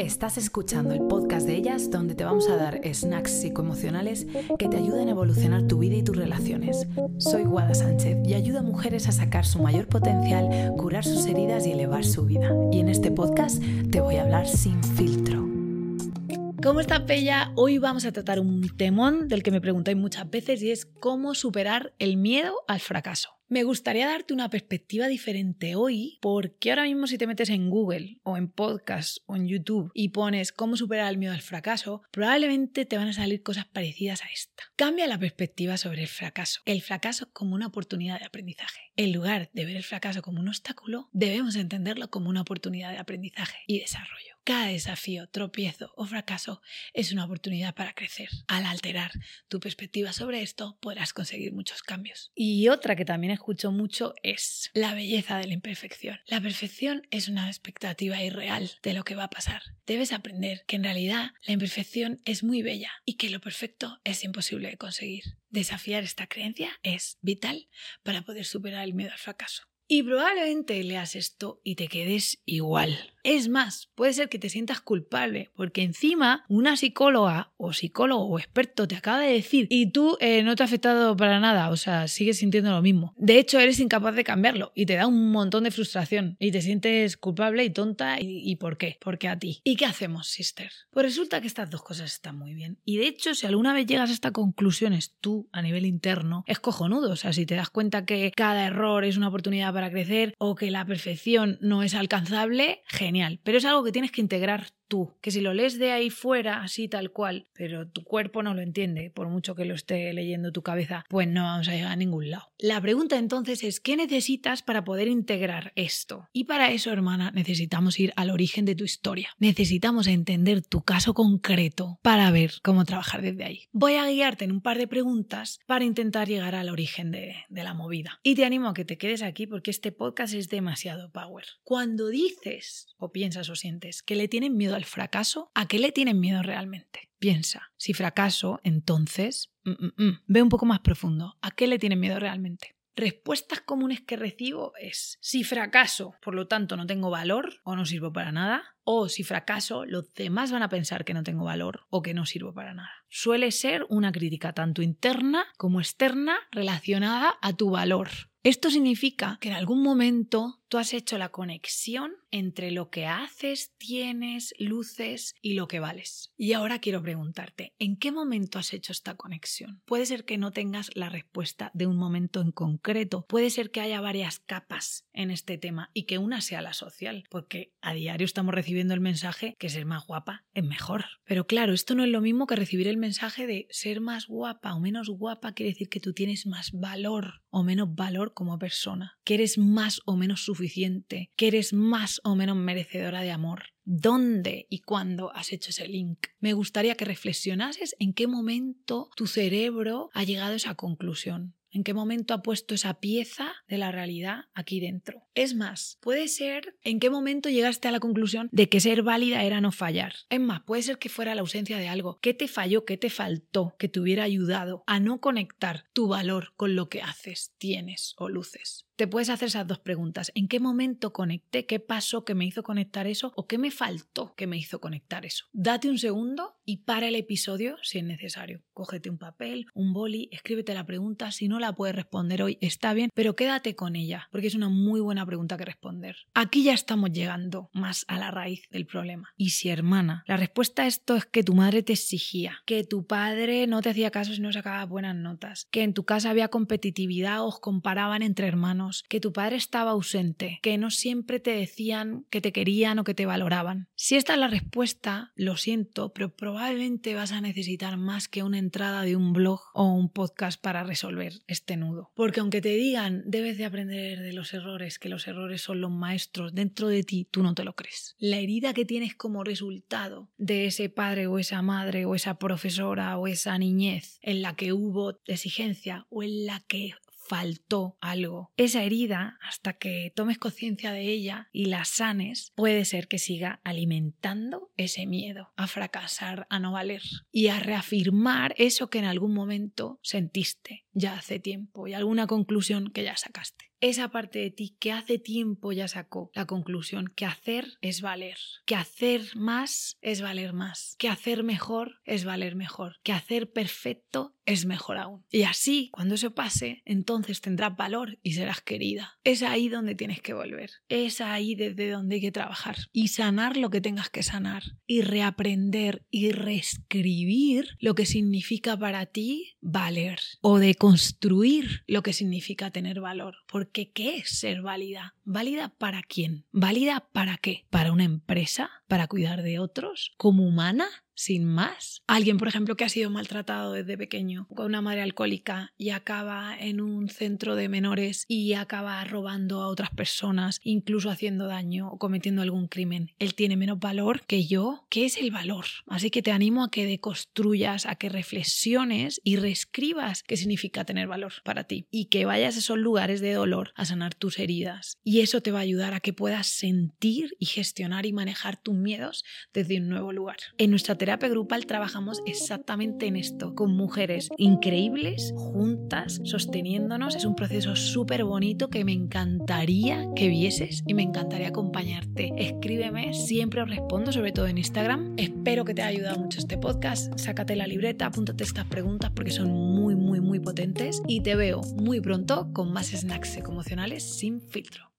Estás escuchando el podcast de ellas donde te vamos a dar snacks psicoemocionales que te ayuden a evolucionar tu vida y tus relaciones. Soy Guada Sánchez y ayudo a mujeres a sacar su mayor potencial, curar sus heridas y elevar su vida. Y en este podcast te voy a hablar sin filtro. ¿Cómo está Pella? Hoy vamos a tratar un temón del que me preguntáis muchas veces y es cómo superar el miedo al fracaso. Me gustaría darte una perspectiva diferente hoy, porque ahora mismo si te metes en Google o en podcast o en YouTube y pones cómo superar el miedo al fracaso, probablemente te van a salir cosas parecidas a esta. Cambia la perspectiva sobre el fracaso. El fracaso como una oportunidad de aprendizaje. En lugar de ver el fracaso como un obstáculo, debemos entenderlo como una oportunidad de aprendizaje y desarrollo. Cada desafío, tropiezo o fracaso es una oportunidad para crecer. Al alterar tu perspectiva sobre esto, podrás conseguir muchos cambios. Y otra que también escucho mucho es la belleza de la imperfección. La perfección es una expectativa irreal de lo que va a pasar. Debes aprender que en realidad la imperfección es muy bella y que lo perfecto es imposible de conseguir. Desafiar esta creencia es vital para poder superar el miedo al fracaso. Y probablemente leas esto y te quedes igual. Es más, puede ser que te sientas culpable, porque encima una psicóloga o psicólogo o experto te acaba de decir y tú eh, no te ha afectado para nada, o sea, sigues sintiendo lo mismo. De hecho, eres incapaz de cambiarlo y te da un montón de frustración y te sientes culpable y tonta. ¿Y, por qué? Porque a ti. ¿Y qué hacemos, sister? Pues resulta que estas dos cosas están muy bien. Y de hecho, si alguna vez llegas a estas conclusiones tú a nivel interno, es cojonudo. O sea, si te das cuenta que cada error es una oportunidad para crecer o que la perfección no es alcanzable, genial. Pero es algo que tienes que integrar tú, que si lo lees de ahí fuera, así tal cual, pero tu cuerpo no lo entiende, por mucho que lo esté leyendo tu cabeza, pues no vamos a llegar a ningún lado. La pregunta entonces es, ¿qué necesitas para poder integrar esto? Y para eso, hermana, necesitamos ir al origen de tu historia. Necesitamos entender tu caso concreto para ver cómo trabajar desde ahí. Voy a guiarte en un par de preguntas para intentar llegar al origen de, de la movida. Y te animo a que te quedes aquí porque este podcast es demasiado power. Cuando dices o piensas o sientes que le tienen miedo al fracaso, ¿a qué le tienen miedo realmente? Piensa, si fracaso, entonces, mm, mm, mm, ve un poco más profundo, ¿a qué le tienen miedo realmente? Respuestas comunes que recibo es si fracaso, por lo tanto no tengo valor o no sirvo para nada, o si fracaso, los demás van a pensar que no tengo valor o que no sirvo para nada. Suele ser una crítica tanto interna como externa relacionada a tu valor. Esto significa que en algún momento tú has hecho la conexión entre lo que haces, tienes, luces y lo que vales. Y ahora quiero preguntarte, ¿en qué momento has hecho esta conexión? Puede ser que no tengas la respuesta de un momento en concreto, puede ser que haya varias capas en este tema y que una sea la social, porque a diario estamos recibiendo el mensaje que ser más guapa es mejor. Pero claro, esto no es lo mismo que recibir el mensaje de ser más guapa o menos guapa quiere decir que tú tienes más valor o menos valor como persona, que eres más o menos suficiente, que eres más o menos merecedora de amor. ¿Dónde y cuándo has hecho ese link? Me gustaría que reflexionases en qué momento tu cerebro ha llegado a esa conclusión. ¿En qué momento ha puesto esa pieza de la realidad aquí dentro? Es más, puede ser en qué momento llegaste a la conclusión de que ser válida era no fallar. Es más, puede ser que fuera la ausencia de algo. ¿Qué te falló? ¿Qué te faltó? Que te hubiera ayudado a no conectar tu valor con lo que haces, tienes o luces. Te puedes hacer esas dos preguntas. ¿En qué momento conecté? ¿Qué pasó que me hizo conectar eso? ¿O qué me faltó que me hizo conectar eso? Date un segundo y para el episodio si es necesario. Cógete un papel, un boli, escríbete la pregunta. Si no la puedes responder hoy, está bien, pero quédate con ella, porque es una muy buena pregunta que responder. Aquí ya estamos llegando más a la raíz del problema. Y si, hermana, la respuesta a esto es que tu madre te exigía, que tu padre no te hacía caso si no sacaba buenas notas, que en tu casa había competitividad, os comparaban entre hermanos que tu padre estaba ausente, que no siempre te decían que te querían o que te valoraban. Si esta es la respuesta, lo siento, pero probablemente vas a necesitar más que una entrada de un blog o un podcast para resolver este nudo. Porque aunque te digan debes de aprender de los errores, que los errores son los maestros, dentro de ti tú no te lo crees. La herida que tienes como resultado de ese padre o esa madre o esa profesora o esa niñez en la que hubo exigencia o en la que faltó algo. Esa herida, hasta que tomes conciencia de ella y la sanes, puede ser que siga alimentando ese miedo a fracasar, a no valer y a reafirmar eso que en algún momento sentiste ya hace tiempo y alguna conclusión que ya sacaste. Esa parte de ti que hace tiempo ya sacó la conclusión que hacer es valer, que hacer más es valer más, que hacer mejor es valer mejor, que hacer perfecto es mejor aún. Y así, cuando eso pase, entonces tendrás valor y serás querida. Es ahí donde tienes que volver, es ahí desde donde hay que trabajar. Y sanar lo que tengas que sanar. Y reaprender y reescribir lo que significa para ti valer. O de construir lo que significa tener valor. Porque ¿qué es ser válida? ¿Válida para quién? ¿Válida para qué? ¿Para una empresa? ¿Para cuidar de otros? ¿Como humana? sin más. Alguien, por ejemplo, que ha sido maltratado desde pequeño con una madre alcohólica y acaba en un centro de menores y acaba robando a otras personas, incluso haciendo daño o cometiendo algún crimen. Él tiene menos valor que yo. ¿Qué es el valor? Así que te animo a que deconstruyas, a que reflexiones y reescribas qué significa tener valor para ti y que vayas a esos lugares de dolor a sanar tus heridas. Y eso te va a ayudar a que puedas sentir y gestionar y manejar tus miedos desde un nuevo lugar. En nuestra terapia grupal trabajamos exactamente en esto, con mujeres increíbles, juntas, sosteniéndonos. Es un proceso súper bonito que me encantaría que vieses y me encantaría acompañarte. Escríbeme, siempre os respondo, sobre todo en Instagram. Espero que te haya ayudado mucho este podcast. Sácate la libreta, apúntate estas preguntas porque son muy, muy, muy potentes y te veo muy pronto con más snacks emocionales sin filtro.